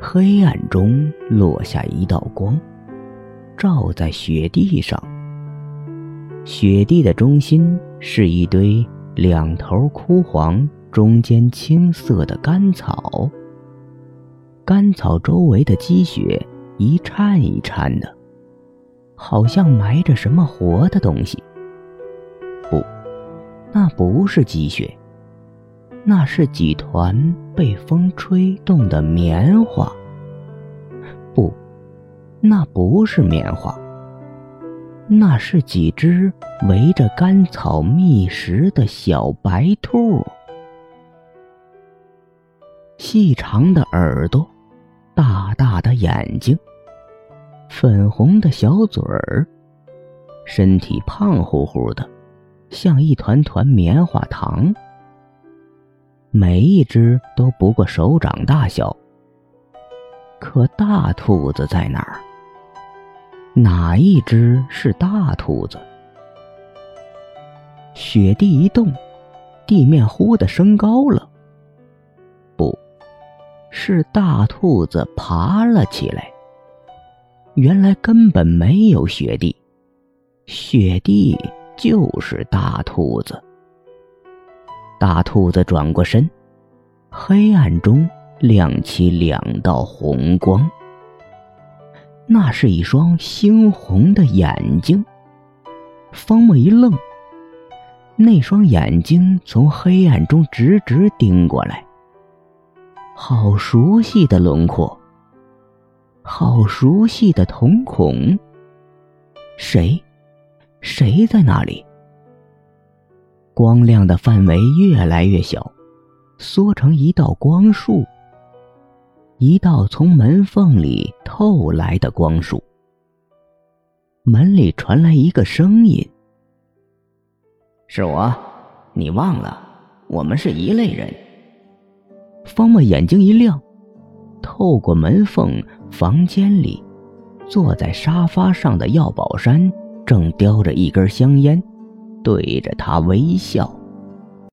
黑暗中落下一道光，照在雪地上。雪地的中心是一堆两头枯黄、中间青色的干草。干草周围的积雪一颤一颤的，好像埋着什么活的东西。不，那不是积雪。那是几团被风吹动的棉花。不，那不是棉花。那是几只围着干草觅食的小白兔。细长的耳朵，大大的眼睛，粉红的小嘴儿，身体胖乎乎的，像一团团棉花糖。每一只都不过手掌大小，可大兔子在哪儿？哪一只是大兔子？雪地一动，地面忽的升高了。不，是大兔子爬了起来。原来根本没有雪地，雪地就是大兔子。大兔子转过身，黑暗中亮起两道红光。那是一双猩红的眼睛。方木一愣，那双眼睛从黑暗中直直盯过来。好熟悉的轮廓，好熟悉的瞳孔。谁？谁在那里？光亮的范围越来越小，缩成一道光束，一道从门缝里透来的光束。门里传来一个声音：“是我，你忘了，我们是一类人。”方墨眼睛一亮，透过门缝，房间里，坐在沙发上的药宝山正叼着一根香烟。对着他微笑。